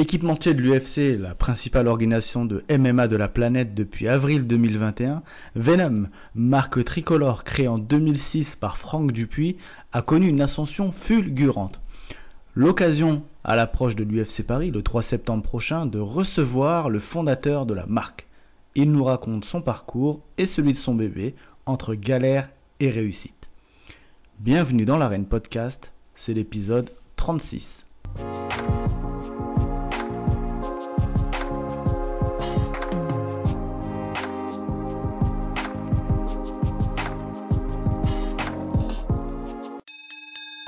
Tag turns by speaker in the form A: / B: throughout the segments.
A: Équipementier de l'UFC, la principale organisation de MMA de la planète depuis avril 2021, Venom, marque tricolore créée en 2006 par Franck Dupuis, a connu une ascension fulgurante. L'occasion, à l'approche de l'UFC Paris le 3 septembre prochain, de recevoir le fondateur de la marque. Il nous raconte son parcours et celui de son bébé entre galère et réussite. Bienvenue dans l'arène podcast, c'est l'épisode 36.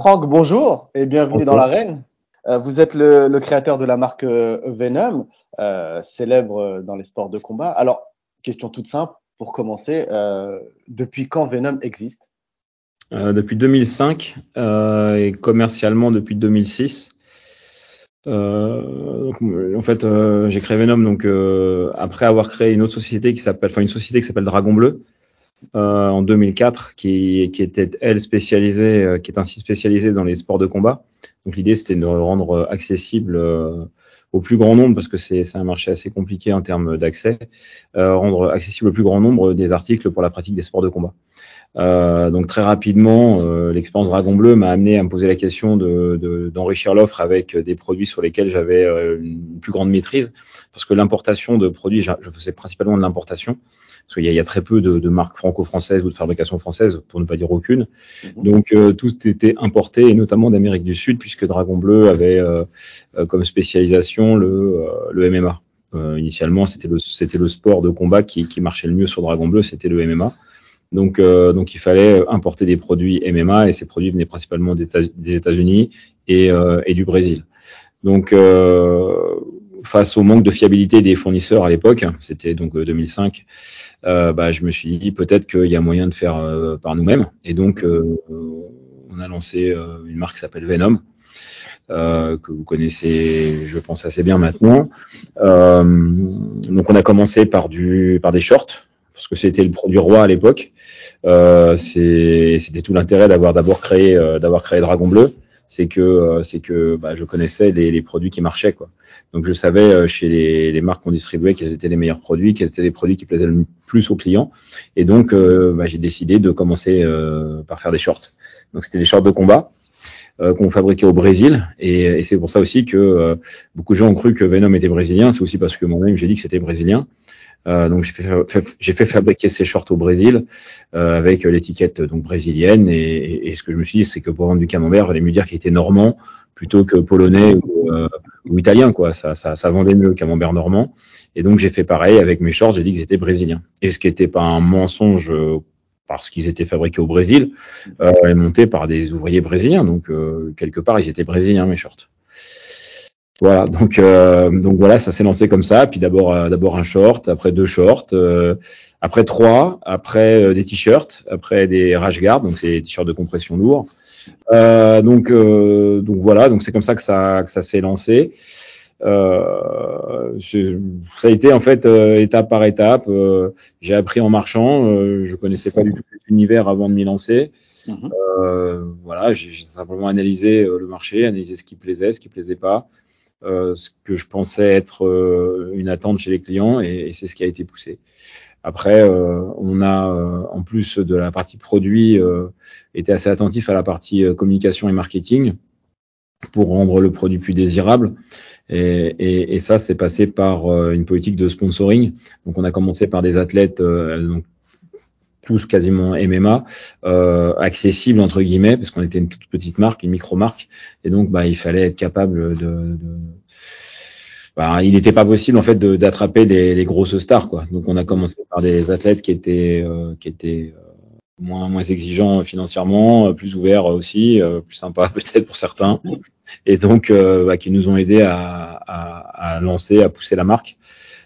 A: Franck, bonjour et bienvenue dans l'arène. Euh, vous êtes le, créateur de la marque euh, Venom, euh, célèbre dans les sports de combat. Alors, question toute simple pour commencer, depuis quand Venom existe?
B: Depuis 2005 et commercialement depuis 2006. en fait, j'ai créé Venom donc après avoir créé une autre société qui s'appelle, enfin une société qui s'appelle Dragon Bleu, euh, en 2004 qui, qui, était elle spécialisée, euh, qui est ainsi spécialisée dans les sports de combat. Donc l'idée c'était de rendre accessible euh, au plus grand nombre, parce que c'est un marché assez compliqué en termes d'accès, rendre accessible au plus grand nombre des articles pour la pratique des sports de combat. Euh, donc très rapidement, euh, l'expérience Dragon Bleu m'a amené à me poser la question d'enrichir de, l'offre avec des produits sur lesquels j'avais une plus grande maîtrise, parce que l'importation de produits, je faisais principalement de l'importation, parce qu'il y, y, a très peu de, de marques franco-françaises ou de fabrication française, pour ne pas dire aucune. Mhm. Donc euh, tout était importé, et notamment d'Amérique du Sud, puisque Dragon Bleu avait euh, euh, comme spécialisation le, le MMA. initialement, c'était le, le sport de combat qui, qui marchait le mieux sur Dragon Bleu, c'était le MMA. Donc, euh, donc il fallait importer des produits MMA et ces produits venaient principalement des États-Unis et, euh, et, du Brésil. Donc, euh, face au manque de fiabilité des fournisseurs à l'époque, c'était donc 2005, euh, bah, je me suis dit peut-être qu'il y a moyen de faire euh, par nous-mêmes. Et donc, euh, on a lancé une marque qui s'appelle Venom. que vous connaissez, je pense assez bien maintenant. donc, on a commencé par du, par des shorts, parce que c'était le produit roi à l'époque. c'était tout l'intérêt d'avoir d'abord créé, d'avoir créé Dragon Bleu c'est que euh, bah, je connaissais les, produits qui marchaient. Donc je savais euh, chez les, marques qu'on distribuait quels étaient les meilleurs produits, quels étaient les produits qui plaisaient le plus aux clients. Et donc euh, bah, j'ai décidé de commencer par faire des shorts. Donc c'était des shorts de combat qu'on fabriquait au Brésil et, c'est pour ça aussi que beaucoup de gens ont cru que Venom était brésilien. C'est aussi parce que moi-même j'ai dit que c'était brésilien. Euh, donc j'ai fait, j'ai fait, fabriquer ces shorts au Brésil euh, avec l'étiquette donc brésilienne et, et, ce que je me suis dit c'est que pour vendre du camembert, il fallait mieux dire qu'il était normand plutôt que polonais ou, euh, ou, italien quoi. Ça, ça, ça vendait mieux le camembert normand. Et donc j'ai fait pareil avec mes shorts, j'ai dit qu'ils étaient brésiliens. Et ce qui n'était pas un mensonge euh, parce qu'ils étaient fabriqués au Brésil euh, et montés par des ouvriers brésiliens. Donc quelque part ils étaient brésiliens mes shorts. Voilà, donc euh, donc voilà, ça s'est lancé comme ça. Puis d'abord euh, d'abord un short, après deux shorts, euh, après trois, après des t-shirts, après des rash guards, donc c'est des t-shirts de compression lourds. donc donc voilà, donc c'est comme ça que ça que ça s'est lancé. Je, ça a été en fait étape par étape. J'ai appris en marchant. je connaissais pas du tout l'univers avant de m'y lancer. Mhm. voilà, j'ai simplement analysé le marché, analysé ce qui plaisait, ce qui plaisait pas. Euh, ce que je pensais être euh, une attente chez les clients et, c'est ce qui a été poussé. Après, euh, on a, en plus de la partie produit, été assez attentif à la partie communication et marketing pour rendre le produit plus désirable. Et, et, et ça, c'est passé par une politique de sponsoring. Donc, on a commencé par des athlètes, donc tous quasiment MMA, euh, accessible entre guillemets, parce qu'on était une toute petite marque, une micro-marque, et donc bah, il fallait être capable de... de... Bah, il n'était pas possible en fait d'attraper les, grosses stars, quoi. Donc on a commencé par des athlètes qui étaient, euh, qui étaient euh, moins, moins exigeants financièrement, euh, plus ouverts aussi, plus sympas peut-être pour certains, et donc bah, qui nous ont aidés à, à, à lancer, à pousser la marque.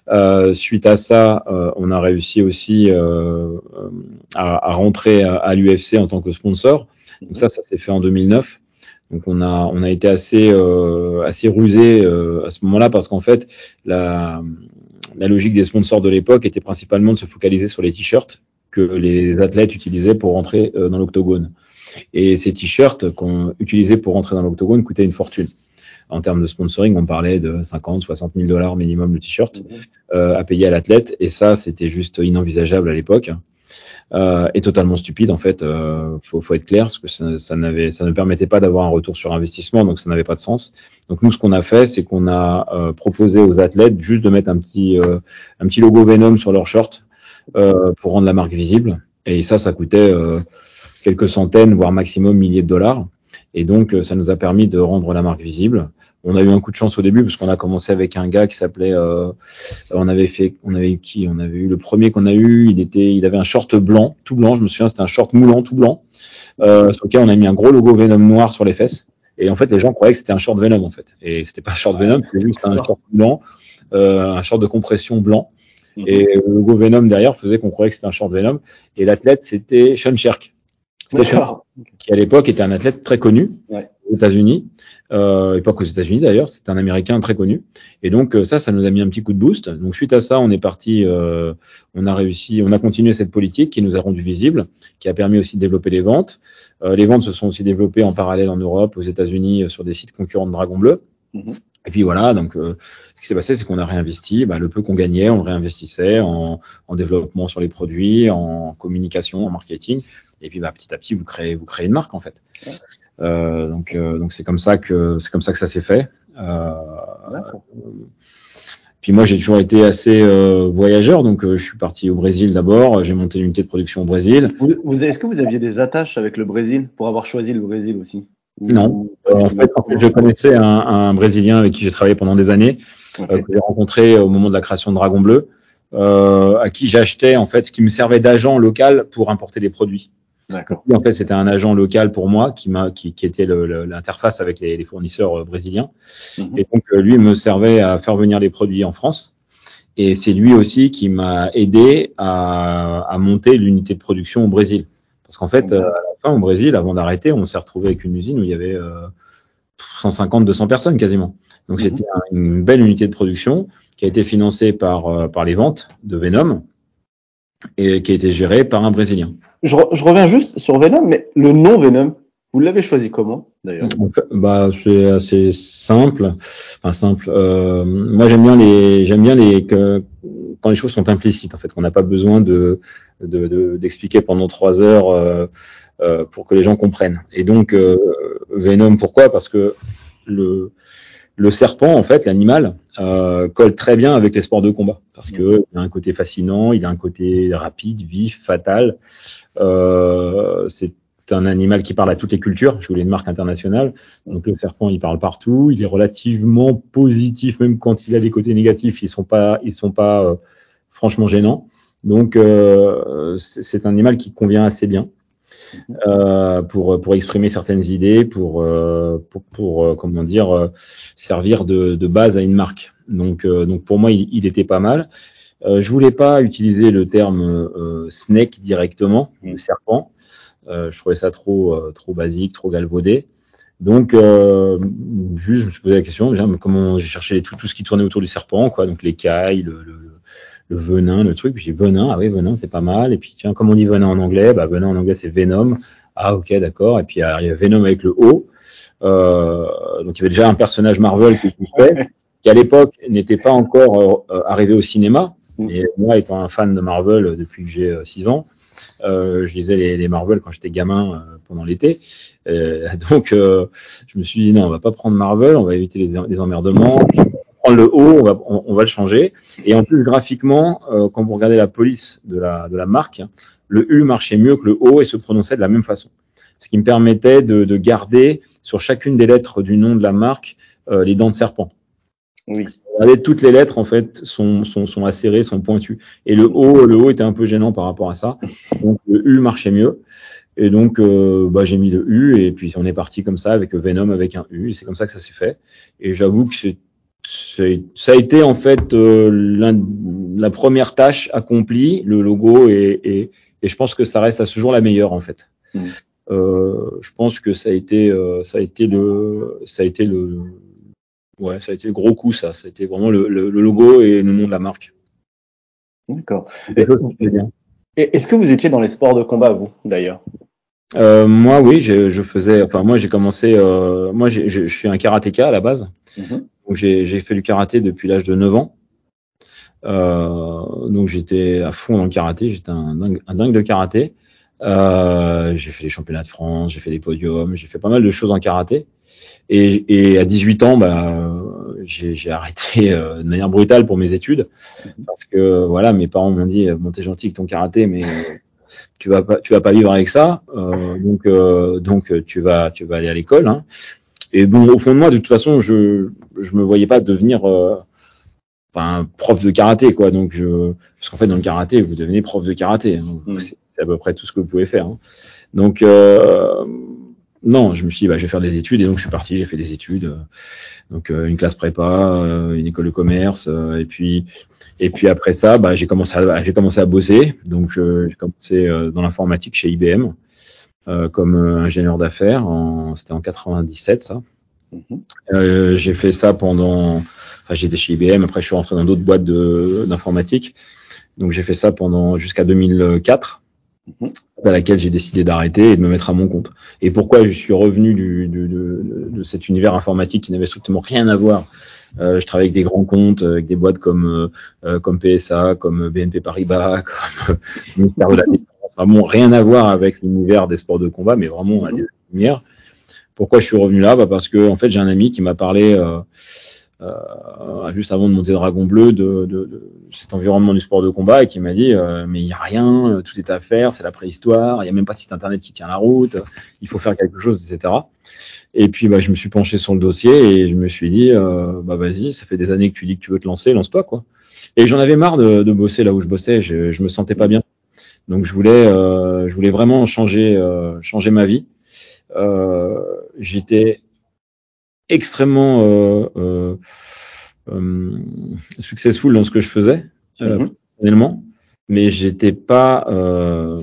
B: Euh, suite à ça, euh, on a réussi aussi euh, à, à, rentrer à, l'UFC en tant que sponsor. Donc ça, ça s'est fait en 2009. Donc on a on a été assez assez rusé à ce moment-là parce qu'en fait la la logique des sponsors de l'époque était principalement de se focaliser sur les t-shirts que les athlètes utilisaient pour rentrer dans l'octogone. Et ces t-shirts qu'on utilisait pour rentrer dans l'octogone coûtaient une fortune. En termes de sponsoring, on parlait de 50, 60 000 dollars minimum le t-shirt euh, à payer à l'athlète. Et ça, c'était juste inenvisageable à l'époque. Euh, et totalement stupide en fait. Euh, faut, faut être clair parce que ça, ça, n'avait, ça ne permettait pas d'avoir un retour sur investissement, donc ça n'avait pas de sens. Donc nous, ce qu'on a fait, c'est qu'on a euh, proposé aux athlètes juste de mettre un petit, euh, un petit logo Venom sur leur short euh, pour rendre la marque visible. Et ça, ça coûtait quelques centaines, voire maximum milliers de dollars. Et donc, ça nous a permis de rendre la marque visible. On a eu un coup de chance au début parce qu'on a commencé avec un gars qui s'appelait, euh, on avait fait, on avait eu qui On avait eu le premier qu'on a eu. Il était, il avait un short blanc, tout blanc. Je me souviens, c'était un short moulant, tout blanc, euh, sur lequel on a mis un gros logo Venom noir sur les fesses. Et en fait, les gens croyaient que c'était un short Venom en fait. Et c'était pas un short Venom, c'était juste un short blanc, euh, un short de compression blanc. Mhm. Et le logo Venom derrière faisait qu'on croyait que c'était un short Venom. Et l'athlète, c'était Sean Sherk. Qui à l'époque était un athlète très connu ouais. aux États-Unis euh, et pas qu'aux États-Unis d'ailleurs, c'est un Américain très connu. Et donc euh, ça, ça nous a mis un petit coup de boost. Donc suite à ça, on est parti, euh, on a réussi, on a continué cette politique qui nous a rendu visible, qui a permis aussi de développer les ventes. Euh, les ventes se sont aussi développées en parallèle en Europe, aux États-Unis, euh, sur des sites concurrents de Dragon Bleu. Mm-hmm. Et puis voilà, donc euh, ce qui s'est passé, c'est qu'on a réinvesti. Bah, le peu qu'on gagnait, on le réinvestissait en, en, développement sur les produits, en communication, en marketing. Et puis bah, petit à petit, vous créez, vous créez une marque en fait. Euh, donc euh, donc c'est comme ça que c'est comme ça que ça s'est fait. Euh, puis moi j'ai toujours été assez voyageur, donc je suis parti au Brésil d'abord. J'ai monté l'unité de production au Brésil.
C: Vous, vous est-ce que vous aviez des attaches avec le Brésil pour avoir choisi le Brésil aussi?
B: Non. en, fait, en, fait, je connaissais un, un, Brésilien avec qui j'ai travaillé pendant des années, okay. euh, que j'ai rencontré au moment de la création de Dragon Bleu, euh, à qui j'achetais en fait, ce qui me servait d'agent local pour importer des produits.
C: D'accord.
B: En fait, c'était un agent local pour moi qui m'a, qui, qui était l'interface avec les, les, fournisseurs euh, brésiliens. -hmm. Et donc, euh, lui me servait à faire venir les produits en France. Et c'est lui aussi qui m'a aidé à, à monter l'unité de production au Brésil. Parce qu'en fait, euh, à la fin, au Brésil, avant d'arrêter, on s'est retrouvé avec une usine où il y avait euh, 150, 200 personnes quasiment. Donc, c'était mmh. une belle unité de production qui a été financée par, par les ventes de Venom et qui a été gérée par un Brésilien.
C: Je, re, je reviens juste sur Venom, mais le nom Venom, vous l'avez choisi comment d'ailleurs?
B: Bah, C'est assez simple. Enfin, simple. Euh, moi, j'aime bien les, j'aime bien les, que, quand les choses sont implicites, en fait, qu'on n'a pas besoin de, d'expliquer de, de, pendant trois heures euh, euh, pour que les gens comprennent. Et donc, euh, Venom, pourquoi? Parce que le, le serpent, en fait, l'animal, euh, colle très bien avec les sports de combat. Parce que il a un côté fascinant, il a un côté rapide, vif, fatal. Euh, c'est un animal qui parle à toutes les cultures. Je voulais une marque internationale. Donc le serpent, il parle partout. Il est relativement positif, même quand il a des côtés négatifs. Ils sont pas, ils sont pas euh, franchement gênants. Donc euh, c'est un animal qui convient assez bien euh, pour pour exprimer certaines idées, pour euh, pour, pour euh, comment dire servir de, de, base à une marque. Donc donc pour moi, il, il était pas mal. je voulais pas utiliser le terme snake directement, le serpent. Euh, je trouvais ça trop, euh, trop basique, trop galvaudé. Donc, euh, juste, je me suis posé la question, déjà, comment j'ai cherché tout, tout ce qui tournait autour du serpent, quoi, donc l'écaille, le, le, le venin, le truc. Puis j'ai venin, ah oui, venin, c'est pas mal. Et puis, tiens, comme on dit venin en anglais, bah, venin en anglais, c'est venom. Ah, ok, d'accord. Et puis, il y a venom avec le O. Euh, donc, il y avait déjà un personnage Marvel qui fait, qui à l'époque n'était pas encore euh, arrivé au cinéma. Et moi, étant un fan de Marvel depuis que j'ai 6 ans, euh, je lisais les, les Marvel quand j'étais gamin euh, pendant l'été. Euh, donc, je me suis dit, non, on va pas prendre Marvel, on va éviter les, les emmerdements. Prendre le haut, on va, on, on, va le changer. Et en plus, graphiquement, quand vous regardez la police de la, de la marque, le U marchait mieux que le O et se prononçait de la même façon. Ce qui me permettait de, de garder sur chacune des lettres du nom de la marque les dents de serpent. Oui. Regardez, toutes les lettres en fait sont, sont, sont acérées, sont pointues. Et le O, le O était un peu gênant par rapport à ça. Donc le U marchait mieux. Et donc euh, bah, j'ai mis le U et puis on est parti comme ça avec Venom avec un U. C'est comme ça que ça s'est fait. Et j'avoue que c'est ça a été en fait euh, la première tâche accomplie, le logo, et, et, et, je pense que ça reste à ce jour la meilleure en fait. Mmh. Euh, je pense que ça a été, euh, ça a été le, ça a été le, ouais, ça a été le gros coup, ça. C'était vraiment le, le, le, logo et le nom de la marque.
C: D'accord. Est-ce que vous étiez dans les sports de combat, vous, d'ailleurs?
B: Euh, moi, oui, je, je faisais. Enfin, moi, j'ai commencé. Euh, moi, je suis un karatéka à la base.
C: Mhm.
B: J'ai fait du karaté depuis l'âge de 9 ans. Euh, donc, j'étais à fond dans le karaté. J'étais un dingue, un dingue de karaté. Euh, j'ai fait les championnats de France, j'ai fait des podiums, j'ai fait pas mal de choses en karaté. Et, et à 18 ans, bah, j'ai j'ai arrêté euh, de manière brutale pour mes études parce que voilà, mes parents m'ont dit bon t'es gentil avec ton karaté, mais tu vas pas tu vas pas vivre avec ça, euh, donc euh, donc tu vas tu vas aller à l'école. Hein. Et bon, au fond de moi, de toute façon, je je me voyais pas devenir euh, enfin, prof de karaté quoi. Donc je parce qu'en fait dans le karaté, vous devenez prof de karaté. hein. Donc,
C: Mm.
B: C'est à peu près tout ce que vous pouvez faire. hein. Donc euh, non, je me suis dit bah, je vais faire des études et donc je suis parti, j'ai fait des études. donc euh, une classe prépa, euh, une école de commerce, euh, et puis et puis après ça, bah, j'ai commencé à j'ai commencé à bosser. Donc j'ai commencé dans l'informatique chez IBM comme euh, ingénieur d'affaires. C'était en 97 ça. Euh, j'ai fait ça pendant. Enfin, j'étais chez IBM. Après, je suis rentré dans d'autres boîtes de- d'informatique. Donc j'ai fait ça pendant jusqu'à 2004
C: Mhm.
B: à laquelle j'ai décidé d'arrêter et de me mettre à mon compte. Et pourquoi je suis revenu du, du- de, de cet univers informatique qui n'avait strictement rien à voir? Euh, Je travaille avec des grands comptes, euh, avec des boîtes comme euh, euh, comme PSA, comme BNP Paribas, comme euh, ministère de la Défense. Vraiment rien à voir avec l'univers des sports de combat, mais vraiment à des lumières. Pourquoi je suis revenu là? Bah Parce que en fait j'ai un ami qui m'a parlé euh, euh, juste avant de monter Dragon Bleu de, de, de cet environnement du sport de combat et qui m'a dit euh, mais il y a rien, euh, tout est à faire, c'est la préhistoire, il y a même pas de site internet qui tient la route, il faut faire quelque chose, etc. Et puis bah, je me suis penché sur le dossier et je me suis dit euh, bah vas-y, ça fait des années que tu dis que tu veux te lancer, lance-toi quoi. Et j'en avais marre de, de bosser là où je bossais, je, je me sentais pas bien. Donc je voulais, euh, je voulais vraiment changer, euh, changer ma vie. Euh, J'étais extrêmement euh, euh, euh, successful dans ce que je faisais euh,
C: Mhm.
B: personnellement, mais j'étais pas euh,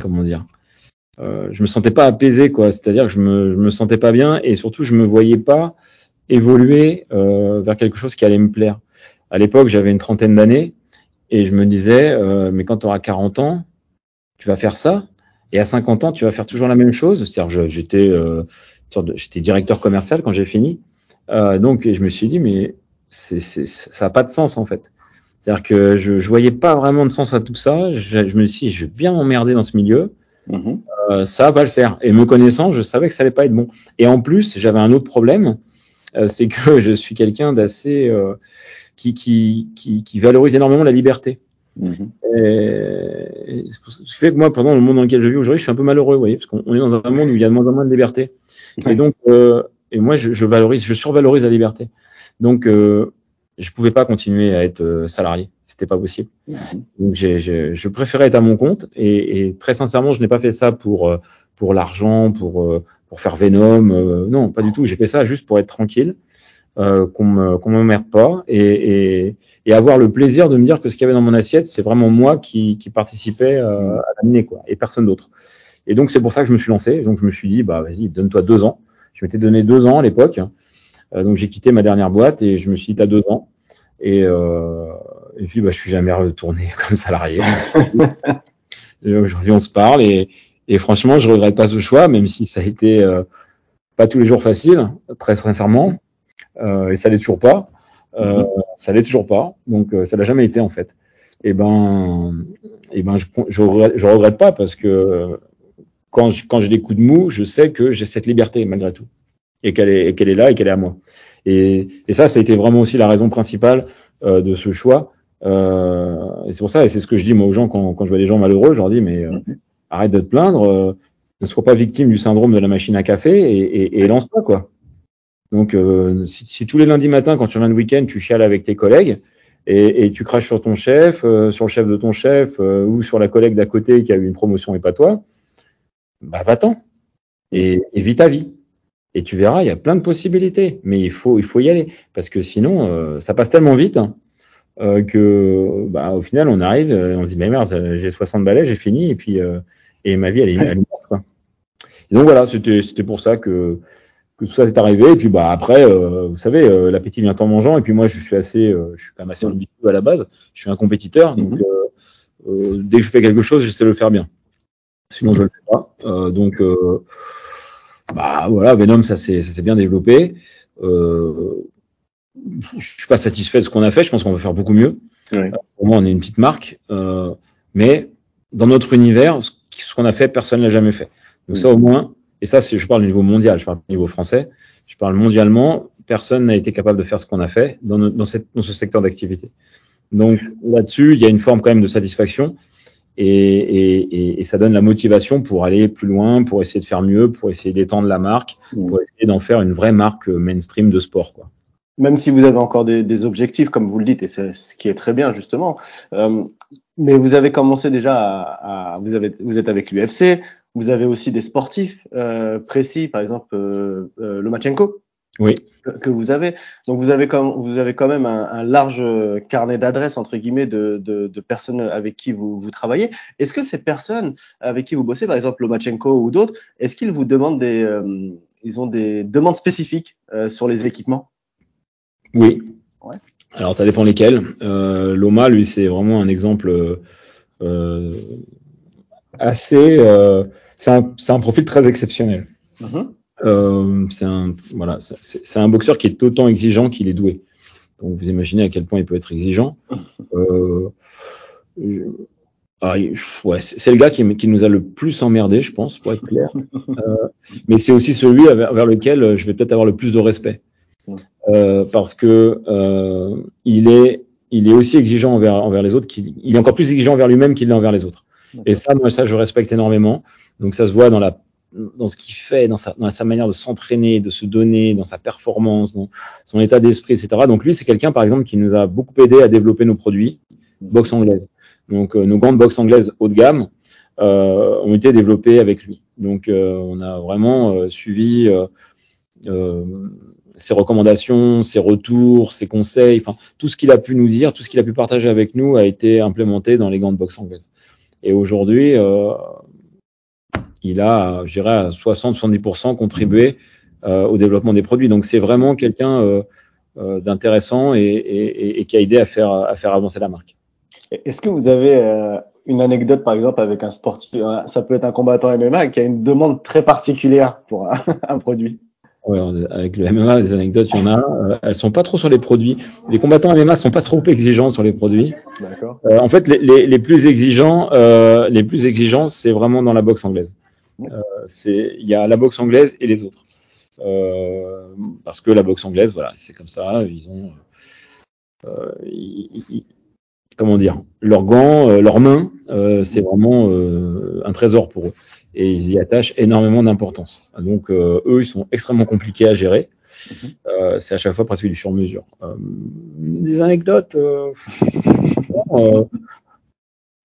B: comment dire, euh, je me sentais pas apaisé quoi. C'est-à-dire que je me je me sentais pas bien et surtout je me voyais pas évoluer euh, vers quelque chose qui allait me plaire. À l'époque, j'avais une trentaine d'années et je me disais euh, mais quand tu auras 40 ans, tu vas faire ça et à 50 ans, tu vas faire toujours la même chose. C'est-à-dire j'étais euh, j'étais directeur commercial quand j'ai fini. Euh, donc et je me suis dit mais c'est, c'est, ça n'a pas de sens en fait. C'est-à-dire que je, je voyais pas vraiment de sens à tout ça. Je, je me suis dit, je vais bien m'emmerder dans ce milieu.
C: Mhm.
B: Euh, ça va pas le faire. Et me connaissant, je savais que ça allait pas être bon. Et en plus, j'avais un autre problème, euh, c'est que je suis quelqu'un d'assez euh, qui, qui, qui, qui valorise énormément la liberté.
C: Mhm.
B: Et ce qui fait que moi, pendant le monde dans lequel je vis aujourd'hui, je suis un peu malheureux, vous voyez, parce qu'on on est dans un monde où il y a de moins en moins de liberté.
C: Ouais.
B: Et donc, euh, et moi, je, je valorise, je survalorise la liberté. Donc, euh, je pouvais pas continuer à être euh, salarié. C'était pas possible.
C: Mhm.
B: Donc, j'ai, j'ai- je préférais être à mon compte. Et, et très sincèrement, je n'ai pas fait ça pour euh, pour l'argent, pour euh, pour faire Venom. non, pas du tout. J'ai fait ça juste pour être tranquille, euh, qu'on me qu'on m'emmerde pas et, et et avoir le plaisir de me dire que ce qu'il y avait dans mon assiette, c'est vraiment moi qui qui participais euh, à l'amener quoi, et personne d'autre. Et donc c'est pour ça que je me suis lancé. Donc je me suis dit bah vas-y, donne-toi deux ans. Je m'étais donné deux ans à l'époque. Euh, donc j'ai quitté ma dernière boîte et je me suis dit t'as deux ans. Et, euh, et puis bah, je suis jamais retourné comme salarié. Aujourd'hui on se parle et, et franchement je regrette pas ce choix, même si ça a été euh, pas tous les jours facile, très sincèrement. Euh, et ça l'est toujours pas. Euh, ça l'est toujours pas. Donc euh, ça l'a jamais été en fait. Et ben, et ben je, je, regrette, je regrette pas parce que quand je- quand j'ai des coups de mou, je sais que j'ai cette liberté malgré tout et qu'elle est, qu'elle est là et qu'elle est à moi. Et, et ça, ça a été vraiment aussi la raison principale euh, de ce choix. Euh, et c'est pour ça, et c'est ce que je dis moi aux gens quand, quand je vois des gens malheureux, je leur dis mais euh, arrête de te plaindre, euh, ne sois pas victime du syndrome de la machine à café et, et, et lance-toi quoi. Donc euh, si, si tous les lundis matins quand tu reviens de week-end, tu chiales avec tes collègues et, et tu craches sur ton chef, euh, sur le chef de ton chef euh, ou sur la collègue d'à côté qui a eu une promotion et pas toi, bah va-t'en et, et vis ta vie. Et tu verras, il y a plein de possibilités, mais il faut, il faut y aller parce que sinon, euh, ça passe tellement vite hein, euh, que, bah, au final, on arrive, euh, on se dit, mais merde, j'ai 60 balais, j'ai fini, et puis, euh, et ma vie, elle est, elle est morte, quoi. Et donc voilà, c'était, c'était pour ça que, que tout ça s'est arrivé. Et puis, bah, après, euh, vous savez, euh, l'appétit vient en mangeant. Et puis, moi, je suis assez, euh, je suis quand même assez ambitieux à la base. Je suis un compétiteur, donc
C: Mhm.
B: euh, euh, dès que je fais quelque chose, j'essaie de le faire bien. Sinon, je le fais pas. Euh, donc, euh, bah voilà, Venom, ça s'est ça s'est bien développé. Euh, je suis pas satisfait de ce qu'on a fait. Je pense qu'on va faire beaucoup mieux.
C: Ouais.
B: Pour moi, on est une petite marque, euh, mais dans notre univers, ce qu'on a fait, personne l'a jamais fait. Donc ça, au moins, et ça, je parle au niveau mondial, je parle au niveau français, je parle mondialement, personne n'a été capable de faire ce qu'on a fait dans, no- dans, cette, dans ce secteur d'activité. Donc là-dessus, il y a une forme quand même de satisfaction et, et, et, et ça donne la motivation pour aller plus loin, pour essayer de faire mieux, pour essayer d'étendre la marque, pour essayer d'en faire une vraie marque euh, mainstream de sport. Quoi.
C: Même si vous avez encore des, des objectifs, comme vous le dites, et c'est ce qui est très bien justement. Euh, mais vous avez commencé déjà à, à- vous avez vous êtes avec l'UFC. Vous avez aussi des sportifs euh, précis, par exemple euh, euh, Lomachenko.
B: Oui.
C: que, que vous avez. Donc vous avez quand, vous avez quand même un, un large carnet d'adresses entre guillemets de, de, de personnes avec qui vous, vous travaillez. Est-ce que ces personnes avec qui vous bossez, par exemple Lomachenko ou d'autres, est-ce qu'ils vous demandent des, ils ont des demandes spécifiques sur les équipements?
B: Oui.
C: Ouais.
B: Alors ça dépend lesquels. Loma, lui, c'est vraiment un exemple euh, assez. Euh, c'est un, c'est un profil très exceptionnel.
C: Mhm.
B: Euh, c'est un voilà, c'est- un boxeur qui est autant exigeant qu'il est doué. Donc vous imaginez à quel point il peut être exigeant. Euh, je- ah, il- ouais, c'est le gars qui, qui nous a le plus emmerdé, je pense, pour être clair. Euh, mais c'est aussi celui vers, vers lequel je vais peut-être avoir le plus de respect, Euh, parce que euh, il est il est aussi exigeant envers envers les autres. qu'il- il est encore plus exigeant envers lui-même qu'il l'est envers les autres. Et ça, moi, ça, je respecte énormément. Donc ça se voit dans la dans ce qu'il fait, dans sa, dans sa manière de s'entraîner, de se donner, dans sa performance, dans son état d'esprit, etc. Donc lui, c'est quelqu'un, par exemple, qui nous a beaucoup aidé à développer nos produits boxe anglaise. Donc euh, nos grandes boxes anglaises haut de gamme euh, ont été développées avec lui. Donc euh, on a vraiment suivi ses recommandations, ses retours, ses conseils, enfin tout ce qu'il a pu nous dire, tout ce qu'il a pu partager avec nous a été implémenté dans les grandes boxes anglaises. Et aujourd'hui, euh, il a, je dirais, à 60-70% contribué euh, au développement des produits. Donc c'est vraiment quelqu'un euh, euh, d'intéressant et, et, et, qui a aidé à faire, à faire avancer la marque.
C: Est-ce que vous avez euh, une anecdote, par exemple, avec un sportif, euh, ça peut être un combattant MMA qui a une demande très particulière pour un, produit?
B: Avec le MMA, des anecdotes, il y en a. Euh, elles sont pas trop sur les produits. Les combattants MMA sont pas trop exigeants sur les produits.
C: D'accord.
B: Euh, en fait, les, les, les plus exigeants, euh, les plus exigeants, c'est vraiment dans la boxe anglaise. C'est, il y a la boxe anglaise et les autres. Parce que la boxe anglaise, voilà, c'est comme ça. Ils ont, euh, ils, ils, comment dire, leurs gants, euh, leurs mains, euh, c'est vraiment un trésor pour eux. Et ils y attachent énormément d'importance. Donc, euh, eux, ils sont extrêmement compliqués à gérer. Euh, c'est à chaque fois presque du sur-mesure. Euh, des anecdotes,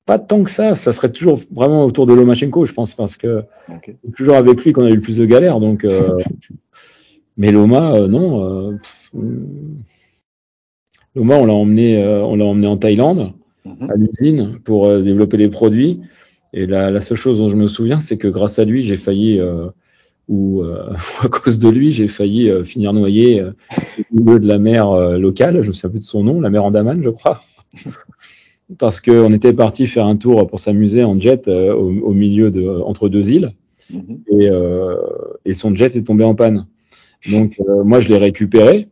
B: pas tant que ça. Ça serait toujours vraiment autour de Lomachenko, je pense, parce que
C: okay.
B: c'est toujours avec lui qu'on a eu le plus de galères. Donc, mais Loma, non. Loma, on l'a emmené, on l'a emmené en Thaïlande,
C: Mhm.
B: à l'usine, pour développer les produits. Et la, la, seule chose dont je me souviens, c'est que grâce à lui, j'ai failli, euh, ou euh, à cause de lui, j'ai failli euh, finir noyé euh, au milieu de la mer euh, locale. Je me souviens plus de son nom, la mer Andaman, je crois. Parce qu'on était parti faire un tour pour s'amuser en jet euh, au, au, milieu de entre deux îles, et, euh, et, son jet est tombé en panne. Donc euh, moi, je l'ai récupéré.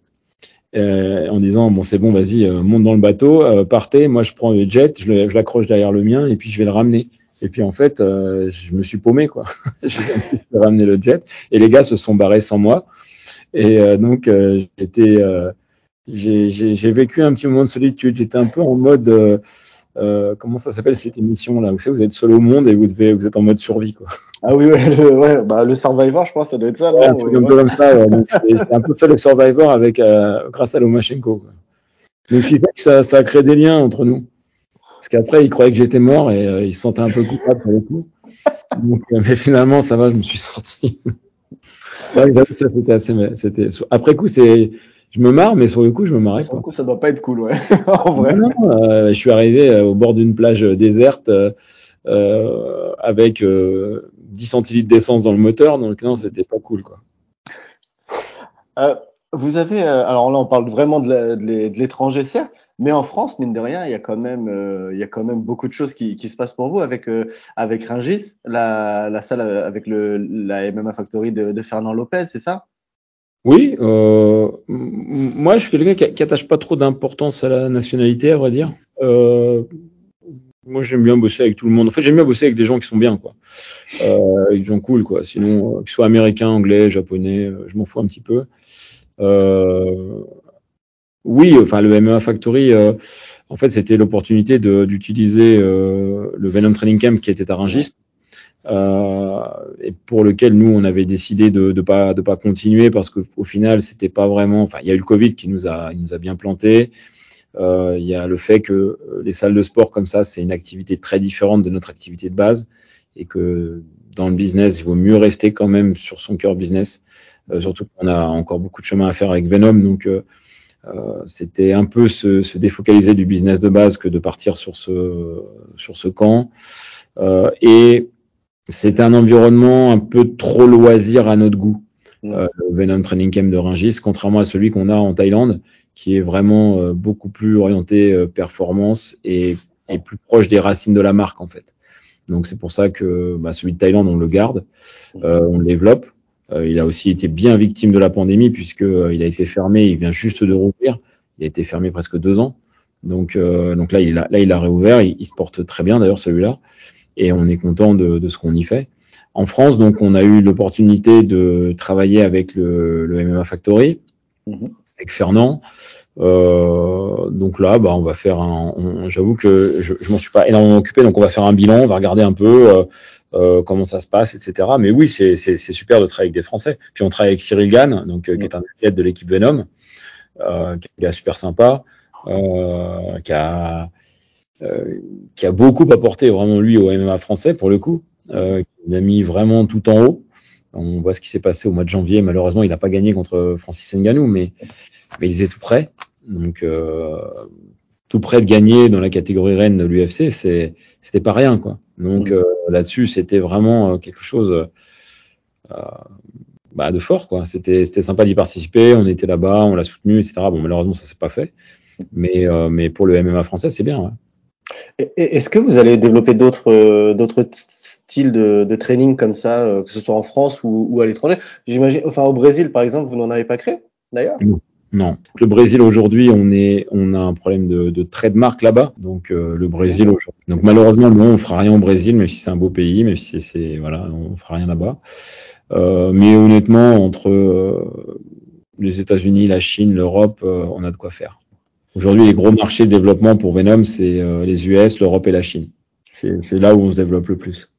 B: Euh, en disant bon c'est bon vas-y euh, monte dans le bateau euh, partez moi je prends le jet je l'accroche derrière le mien et puis je vais le ramener et puis en fait euh, je me suis paumé quoi j'ai ramené le jet et les gars se sont barrés sans moi et euh, donc euh, j'étais euh, j'ai vécu un petit moment de solitude j'étais un peu en mode euh, euh, comment ça s'appelle cette émission là? Vous savez vous êtes seul au monde et vous devez vous êtes en mode survie quoi
C: Ah oui, ouais, le, ouais, bah, le Survivor, je pense, ça doit être ça.
B: Ouais,
C: non
B: un truc
C: Ouais,
B: un peu comme ça. Ouais. Donc, c'est- J'ai un peu fait le Survivor avec, euh, grâce à Lomachenko. Quoi. Donc, fait que ça, ça a créé des liens entre nous. Parce qu'après, il croyait que j'étais mort et euh, il se sentait un peu coupable pour le coup. Donc, euh, mais finalement, ça va, je me suis sorti. c'est vrai que j'avoue que ça, c'était assez. C'était... Après coup, c'est. Je me marre, mais sur le coup, je me marrais.
C: Sur le coup, ça doit pas être cool, ouais. en vrai.
B: Non, euh, je suis arrivé euh, au bord d'une plage déserte avec euh, 10 centilitres d'essence dans le moteur, donc non, c'était pas cool, quoi.
C: Euh, Vous avez, euh, alors là, on parle vraiment de l'étranger, certes, mais en France, mine de rien, il y a quand même, euh, beaucoup de choses qui, se passent pour vous avec euh, Ringis, la, salle avec la MMA Factory de, Fernand Lopez, c'est ça?
B: Oui. Euh, moi, je suis quelqu'un qui, qui, pas trop d'importance à la nationalité, à vrai dire. Moi, j'aime bien bosser avec tout le monde. En fait, j'aime bien bosser avec des gens qui sont bien, quoi. Avec des gens cool, quoi. Sinon, qu'ils soient américains, anglais, japonais, je m'en fous un petit peu. Euh, oui, enfin, le MMA Factory, euh, en fait, c'était l'opportunité d'utiliser euh, le Venom Training Camp qui était à Rungis. et pour lequel nous on avait décidé de de pas de pas continuer parce qu'au final c'était pas vraiment enfin il y a eu le Covid qui nous a nous a bien planté euh, il y a le fait que euh, les salles de sport comme ça, c'est une activité très différente de notre activité de base et que dans le business, il vaut mieux rester quand même sur son cœur business. Euh, surtout qu'on a encore beaucoup de chemin à faire avec Venom, donc euh, euh, c'était un peu se, se, défocaliser du business de base que de partir sur ce sur ce camp. Euh, et c'était un environnement un peu trop loisir à notre goût. Mmh. Euh, le Venom Training Camp de Ringis, contrairement à celui qu'on a en Thaïlande, qui est vraiment euh, beaucoup plus orienté euh, performance et, et, plus proche des racines de la marque en fait. Donc c'est pour ça que bah, celui de Thaïlande on le garde, euh, on le développe. Euh, il a aussi été bien victime de la pandémie puisque euh, il a été fermé, il vient juste de rouvrir. Il a été fermé presque deux ans. Donc donc là il a là il a réouvert, il, il se porte très bien d'ailleurs celui-là et on est content de, de ce qu'on y fait. En France, donc, on a eu l'opportunité de travailler avec le, le MMA Factory, mmh avec Fernand. Euh, donc là, bah, on va faire un. J'avoue que je, je m'en suis pas énormément occupé, donc on va faire un bilan, on va regarder un peu euh, euh, comment ça se passe, etc. Mais oui, c'est super de travailler avec des Français. Puis on travaille avec Cyril Gann, donc euh, qui est un athlète de l'équipe Venom, euh, qui est super sympa, euh, qui a beaucoup apporté vraiment lui au MMA français pour le coup. il a mis vraiment tout en haut. On voit ce qui s'est passé au mois de janvier. Malheureusement, il n'a pas gagné contre Francis Ngannou, mais, mais il était tout prêt. Donc, euh, tout prêt de gagner dans la catégorie reine de l'UFC, c'est, c'était pas rien, quoi. Donc, mmh. euh, là-dessus, c'était vraiment euh, quelque chose euh, bah, de fort, quoi. C'était, c'était sympa d'y participer. On était là-bas, on l'a soutenu, etc. Bon, malheureusement, ça s'est pas fait. Mais, euh, mais pour le MMA français, c'est bien, ouais.
C: Est-ce que vous allez développer d'autres, euh, d'autres style de, de, training comme ça, que ce soit en France ou, ou à l'étranger? J'imagine, enfin au Brésil par exemple, vous n'en avez pas créé d'ailleurs?
B: Non. Le Brésil aujourd'hui, on est, on a un problème de, de trademark là-bas. Donc euh, le Brésil aujourd'hui. Donc malheureusement, non, on fera rien au Brésil, même si c'est un beau pays, même si c'est, voilà, on fera rien là-bas. Euh, mais honnêtement, entre euh, les États-Unis, la Chine, l'Europe, euh, on a de quoi faire. Aujourd'hui, les gros marchés de développement pour Venom, c'est euh, les US, l'Europe et la Chine. C'est là où on se développe le plus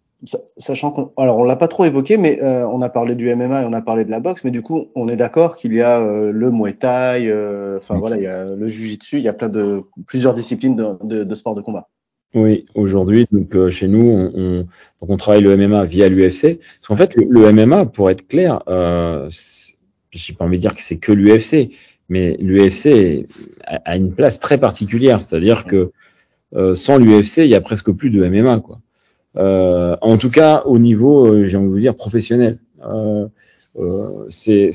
C: sachant qu'on alors on l'a pas trop évoqué mais euh, on a parlé du MMA et on a parlé de la boxe mais du coup on est d'accord qu'il y a euh, le Muay Thai euh, enfin voilà il y a le Jiu-Jitsu il y a plein de plusieurs disciplines de, de, de sport de combat.
B: Oui aujourd'hui donc chez nous on, on, donc on travaille le MMA via l'UFC parce qu'en fait le, le, MMA pour être clair j'ai pas envie de dire que c'est que l'UFC mais l'UFC a, a, une place très particulière. C'est-à-dire que sans l'UFC il y a presque plus de MMA quoi en tout cas, au niveau, euh, j'ai envie de vous dire, professionnel. Euh, euh c'est,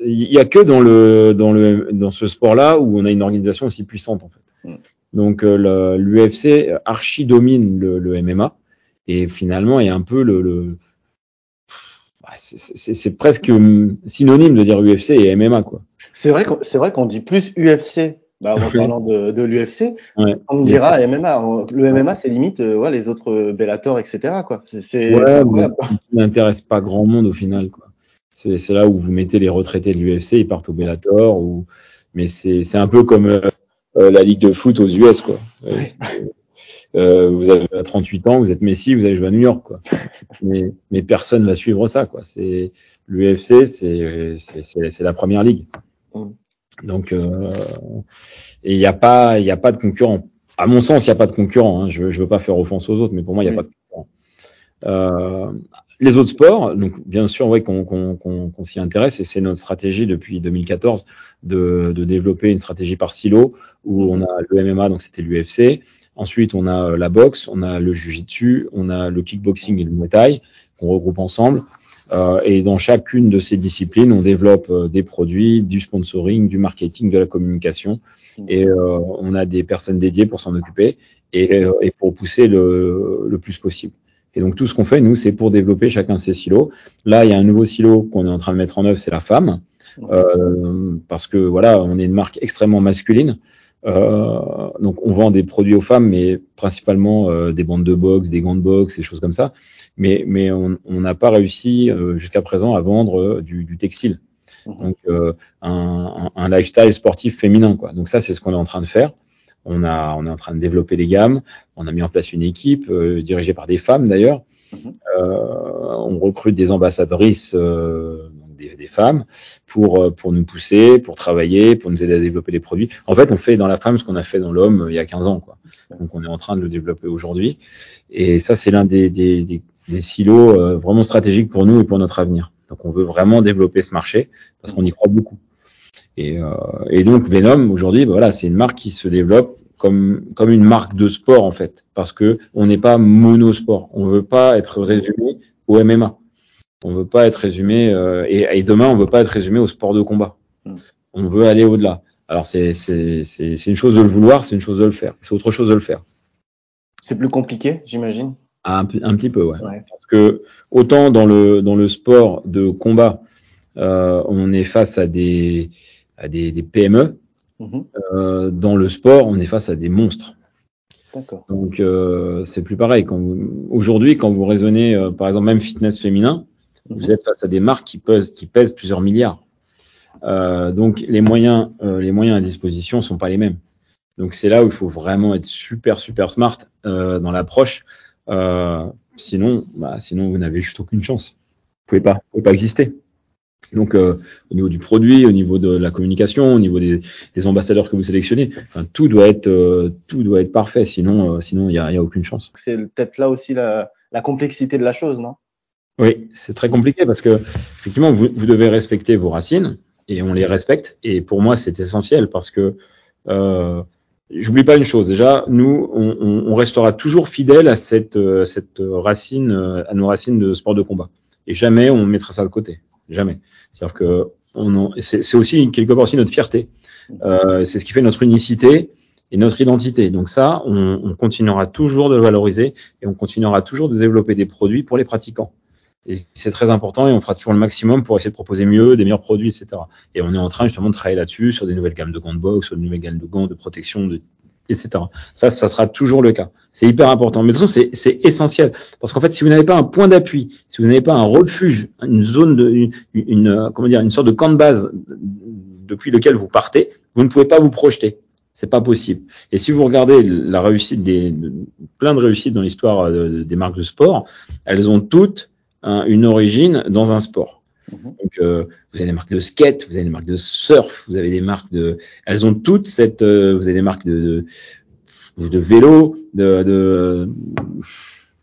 B: il y a que dans le dans le dans ce sport-là où on a une organisation aussi puissante en fait. Mm. Donc euh, l'UFC archi domine le, le, MMA et finalement est un peu le, le bah, c'est presque synonyme de dire UFC et MMA quoi.
C: C'est vrai c'est vrai qu'on dit plus UFC bah, en parlant de, de l'UFC, ouais. on me dira MMA. Le MMA, c'est limite euh, ouais, les autres euh, Bellator, etc. Quoi. C'est,
B: ouais, n'intéresse pas grand monde au final. Quoi. C'est, c'est là où vous mettez les retraités de l'UFC, ils partent au Bellator. Ou... Mais c'est, c'est un peu comme euh, euh la ligue de foot aux US. Quoi. Euh, vous avez 38 ans, vous êtes Messi, vous allez jouer à New York. Quoi. Mais, mais personne va suivre ça. Quoi. C'est, L'UFC, c'est, c'est, c'est, c'est la première ligue. Donc, euh, et il n'y a pas, il a pas de concurrent. À mon sens, il n'y a pas de concurrent. Hein. Je ne veux pas faire offense aux autres, mais pour moi, il n'y a pas de concurrent. Euh, les autres sports, donc bien sûr, ouais, qu'on qu qu s'y intéresse, et c'est notre stratégie depuis 2014 de, de, développer une stratégie par silo où on a le MMA, donc c'était l'UFC. Ensuite, on a la boxe, on a le jiu-jitsu, on a le kickboxing et le muay thai qu'on regroupe ensemble. Euh, et dans chacune de ces disciplines, on développe euh, des produits, du sponsoring, du marketing, de la communication. Et euh, on a des personnes dédiées pour s'en occuper et, et, pour pousser le, le, plus possible. Et donc tout ce qu'on fait, nous, c'est pour développer chacun de ces silos. Là, il y a un nouveau silo qu'on est en train de mettre en œuvre, c'est la femme. Euh, parce que voilà, on est une marque extrêmement masculine. Euh, donc on vend des produits aux femmes, mais principalement euh, des bandes de boxe, des gants de boxe, des choses comme ça. Mais, mais on n'a pas réussi euh, jusqu'à présent à vendre euh, du, du, textile. Mhm. Donc un, un, lifestyle sportif féminin. Quoi. Donc ça, c'est ce qu'on est en train de faire. On, a, on est en train de développer les gammes. On a mis en place une équipe dirigée par des femmes d'ailleurs. Mhm. on recrute des ambassadrices des, femmes pour, euh, pour nous pousser, pour travailler, pour nous aider à développer les produits. En fait, on fait dans la femme ce qu'on a fait dans l'homme euh, il y a 15 ans. Quoi. Donc, on est en train de le développer aujourd'hui. Et ça, c'est l'un des, des, silos euh, vraiment stratégiques pour nous et pour notre avenir. Donc, on veut vraiment développer ce marché parce qu'on y croit beaucoup. Et, et donc, Venom, aujourd'hui, bah, voilà, c'est une marque qui se développe comme, comme une marque de sport, en fait, parce que on n'est pas monosport. On veut pas être résumé au MMA. On veut pas être résumé euh, et, et, demain on veut pas être résumé au sport de combat. Mm. On veut aller au-delà. Alors c'est c'est c'est une chose de le vouloir, c'est une chose de le faire. C'est autre chose de le faire.
C: C'est plus compliqué, j'imagine?
B: Un, un, petit peu, ouais. ouais. Parce que autant dans le dans le sport de combat, euh, on est face à des à des, des PME. Mm-hmm. euh, dans le sport, on est face à des monstres. Donc euh, c'est plus pareil. Aujourd'hui, quand vous raisonnez, euh, par exemple, même fitness féminin, vous êtes face à des marques qui pèsent, qui pèsent plusieurs milliards. Euh, donc les moyens, euh, les moyens à disposition sont pas les mêmes. Donc c'est là où il faut vraiment être super super smart euh, dans l'approche. Sinon, bah, sinon vous n'avez juste aucune chance. Vous pouvez pas, vous pouvez pas exister. Donc au niveau du produit, au niveau de la communication, au niveau des, ambassadeurs que vous sélectionnez, tout doit être tout doit être parfait. Sinon sinon il y a, y a aucune chance.
C: C'est peut-être là aussi la, la complexité de la chose, non?
B: Oui, c'est très compliqué parce que effectivement, vous, devez respecter vos racines et on les respecte. Et pour moi, c'est essentiel parce que euh, j'oublie pas une chose. Déjà, nous, on, restera toujours fidèle à cette, euh, cette racine, euh, à nos racines de sport de combat. Et jamais on mettra ça de côté. Jamais. C'est-à-dire que c'est aussi quelque part aussi notre fierté. Euh, c'est ce qui fait notre unicité et notre identité. Donc ça, on, on continuera toujours de valoriser et on continuera toujours de développer des produits pour les pratiquants. Et c'est très important et on fera toujours le maximum pour essayer de proposer mieux, des meilleurs produits, etc. Et on est en train justement de travailler là-dessus, sur des nouvelles gammes de gants de boxe, sur des nouvelles gammes de gants de protection, etc. Ça, ça sera toujours le cas. C'est hyper important. Mais de toute façon, c'est essentiel. Parce qu'en fait, si vous n'avez pas un point d'appui, si vous n'avez pas un refuge, une zone de, une, une, comment dire, une sorte de camp de base depuis lequel vous partez, vous ne pouvez pas vous projeter. C'est pas possible. Et si vous regardez la réussite des, plein de réussites dans l'histoire euh, des marques de sport, elles ont toutes une origine dans un sport. Mhm. Donc, euh, vous avez des marques de skate, vous avez des marques de surf, vous avez des marques de, elles ont toutes cette, euh, vous avez des marques de, de, de vélo, de, de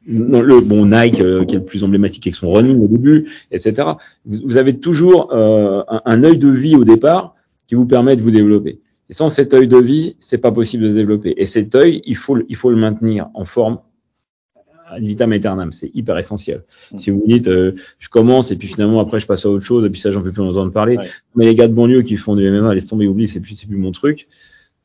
B: le bon Nike euh, qui est le plus emblématique avec son running au début, etc. Vous, vous avez toujours un, un, œil de vie au départ qui vous permet de vous développer. Et sans cet œil de vie, c'est pas possible de se développer. Et cet œil, il faut, il faut le maintenir en forme ad vitam aeternam, c'est hyper essentiel. Mm. Si vous dites, euh, je commence et puis finalement après je passe à autre chose et puis ça j'en peux plus en entendre parler. Mais les gars de banlieue qui font du MMA, laisse tomber, oublie, c'est plus, c'est plus mon truc.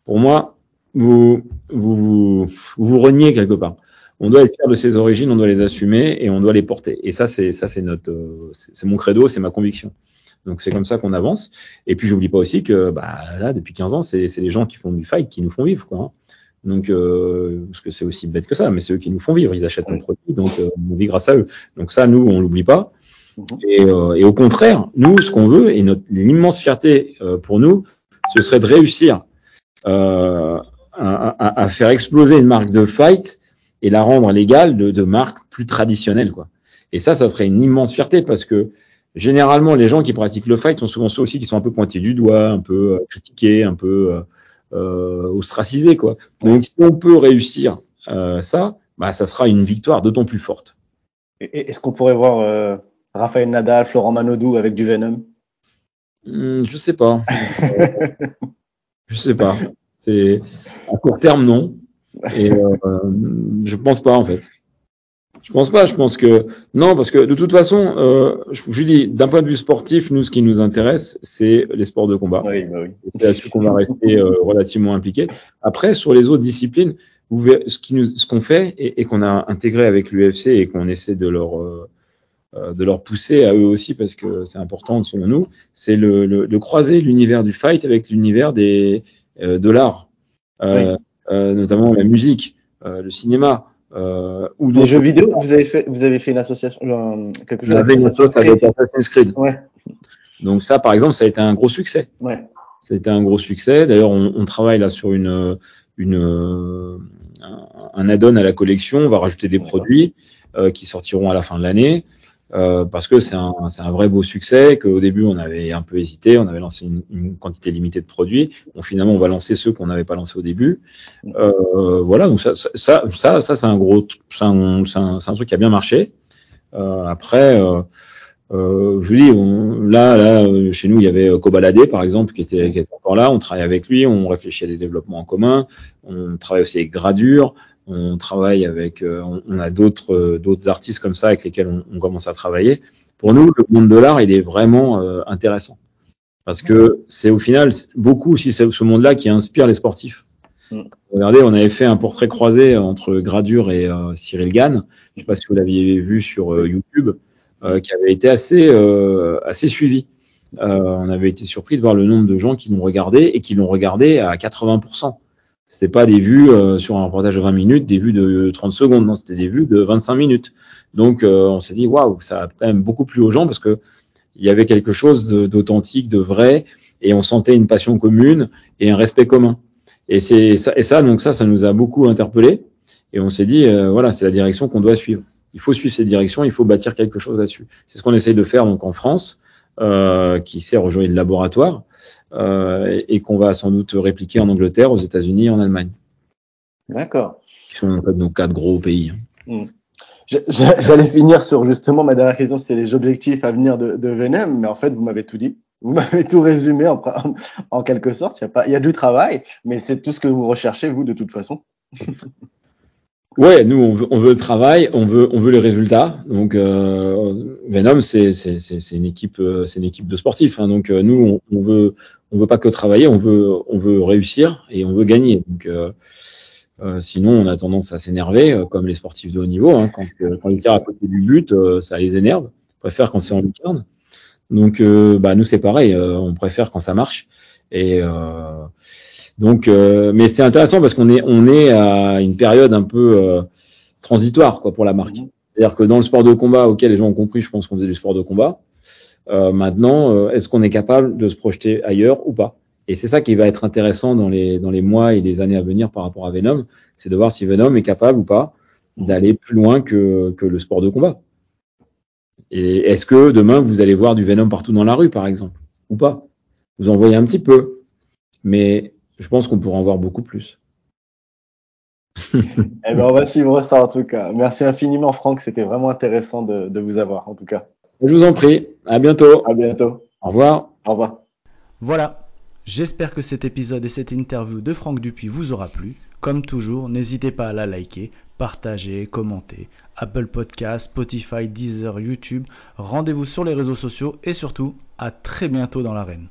B: Pour moi, vous, vous, vous, vous reniez quelque part. On doit être fier de ses origines, on doit les assumer et on doit les porter. Et ça, c'est ça, c'est notre, euh, c'est mon credo, c'est ma conviction. Donc c'est comme ça qu'on avance. Et puis j'oublie pas aussi que bah là, depuis 15 ans, c'est les gens qui font du fight qui nous font vivre. Quoi, hein. Donc, euh, parce que c'est aussi bête que ça, mais c'est eux qui nous font vivre. Ils achètent nos produits, donc euh, on vit grâce à eux. Donc ça, nous, on l'oublie pas. Mhm. Et, euh, et, au contraire, nous, ce qu'on veut et notre l'immense fierté euh, pour nous, ce serait de réussir euh, à, à, à, faire exploser une marque de fight et la rendre légale de, de marques plus traditionnelles, quoi. Et ça, ça serait une immense fierté parce que généralement, les gens qui pratiquent le fight sont souvent ceux aussi qui sont un peu pointés du doigt, un peu critiqués, un peu euh, ostracisé quoi. Donc si on peut réussir euh, ça, bah ça sera une victoire d'autant plus forte.
C: Est-ce qu'on pourrait voir euh, Raphaël Nadal, Florent Manodou avec du Venom?
B: Hmm, Je sais pas. je sais pas. C'est à court terme non. Et euh, je pense pas en fait. Je pense pas? Je pense que non, parce que de toute façon, euh, je vous dis, d'un point de vue sportif, nous, ce qui nous intéresse, c'est les sports de combat.
C: Oui, bah oui.
B: C'est là-dessus qu'on va rester euh, relativement impliqué. Après, sur les autres disciplines, vous verrez, ce qui nous, ce qu'on fait et, et qu'on a intégré avec l'UFC et qu'on essaie de leur euh, euh, de leur pousser à eux aussi parce que c'est important selon nous, c'est le, le, de croiser l'univers du fight avec l'univers des euh, de l'art, euh, euh, notamment la musique, euh, le cinéma. Euh, ou
C: Les jeux vidéo, vous avez fait, vous avez fait une association, genre, quelque chose
B: avait une sauce avec. Assassin's Creed.
C: Ouais,
B: Donc ça, par exemple, ça a été un gros succès.
C: ouais.
B: Ça a été un gros succès. D'ailleurs, on, on travaille là sur une, une, euh, un- add-on à la collection. On va rajouter des produits euh, qui sortiront à la fin de l'année. Euh, parce que c'est un, un vrai beau succès, qu'au début on avait un peu hésité, on avait lancé une, une quantité limitée de produits. Bon, finalement, on va lancer ceux qu'on n'avait pas lancés au début. Euh, voilà, donc ça, ça, ça, ça, c'est un gros, c'est un, un, un truc qui a bien marché. Euh, après, euh, euh, je vous dis, on, là, là, chez nous, il y avait Kobalade, par exemple, qui était, qui était encore là. On travaille avec lui, on réfléchit à des développements en commun. On travaille aussi avec Gradure. On travaille avec, euh, on, on a d'autres, euh, d'autres artistes comme ça avec lesquels on, on commence à travailler. Pour nous, le monde de l'art, il est vraiment euh, intéressant parce que c'est au final beaucoup aussi c'est ce monde-là qui inspire les sportifs.
C: Mm.
B: Regardez, on avait fait un portrait croisé entre Gradure et euh, Cyril Gann. Je sais pas si vous l'aviez vu sur euh, YouTube, euh, qui avait été assez euh, assez suivi. Euh, on avait été surpris de voir le nombre de gens qui l'ont regardé et qui l'ont regardé à 80%. C'était pas des vues euh, sur un reportage de 20 minutes, des vues de 30 secondes, non, c'était des vues de 25 minutes. Donc euh, on s'est dit waouh, ça a quand même beaucoup plu aux gens parce que il y avait quelque chose d'authentique, de vrai, et on sentait une passion commune et un respect commun. Et c'est ça, et ça, donc ça, ça nous a beaucoup interpellé. Et on s'est dit, euh, voilà, c'est la direction qu'on doit suivre. Il faut suivre cette direction, il faut bâtir quelque chose là-dessus. C'est ce qu'on essaye de faire donc en France, qui sert aujourd'hui de laboratoire, euh, et, et qu'on va sans doute répliquer en Angleterre, aux États-Unis et en Allemagne,
C: D'accord.
B: qui sont en fait nos quatre gros pays.
C: Je- je- J'allais finir sur justement ma dernière question, c'est les objectifs à venir de, de Venom, mais en fait, vous m'avez tout dit. Vous m'avez tout résumé en, en, en quelque sorte. Il y, a pas, il y a du travail, mais c'est tout ce que vous recherchez, vous, de toute façon.
B: Ouais, nous on veut, le travail, on veut, les résultats. Donc euh, Venom, euh, c'est une équipe de sportifs. Hein. Donc euh, nous, on, on veut, pas que travailler, on veut, réussir et on veut gagner. Donc sinon, on a tendance à s'énerver, comme les sportifs de haut niveau. Hein. Quand, ils tirent à côté du but, ça les énerve. On préfère quand c'est en lucarne. Donc bah nous c'est pareil, on préfère quand ça marche. Et donc, euh, mais c'est intéressant parce qu'on est on est à une période un peu euh, transitoire quoi pour la marque.
C: Mhm.
B: C'est-à-dire que dans le sport de combat auquel les gens ont compris, je pense qu'on faisait du sport de combat. Euh, maintenant, euh, est-ce qu'on est capable de se projeter ailleurs ou pas? Et c'est ça qui va être intéressant dans les dans les mois et les années à venir par rapport à Venom, c'est de voir si Venom est capable ou pas d'aller plus loin que que le sport de combat. Et est-ce que demain vous allez voir du Venom partout dans la rue, par exemple, ou pas? Vous en voyez un petit peu, mais je pense qu'on pourra en voir beaucoup plus.
C: Eh ben, on va suivre ça en tout cas. Merci infiniment, Franck. C'était vraiment intéressant de, de vous avoir, en tout cas.
B: Je vous en prie. À bientôt.
C: À bientôt.
B: Au revoir.
C: Au revoir.
A: Voilà, j'espère que cet épisode et cette interview de Franck Dupuis vous aura plu. Comme toujours, n'hésitez pas à la liker, partager, commenter. Apple Podcast, Spotify, Deezer, YouTube. Rendez-vous sur les réseaux sociaux et surtout, à très bientôt dans l'arène.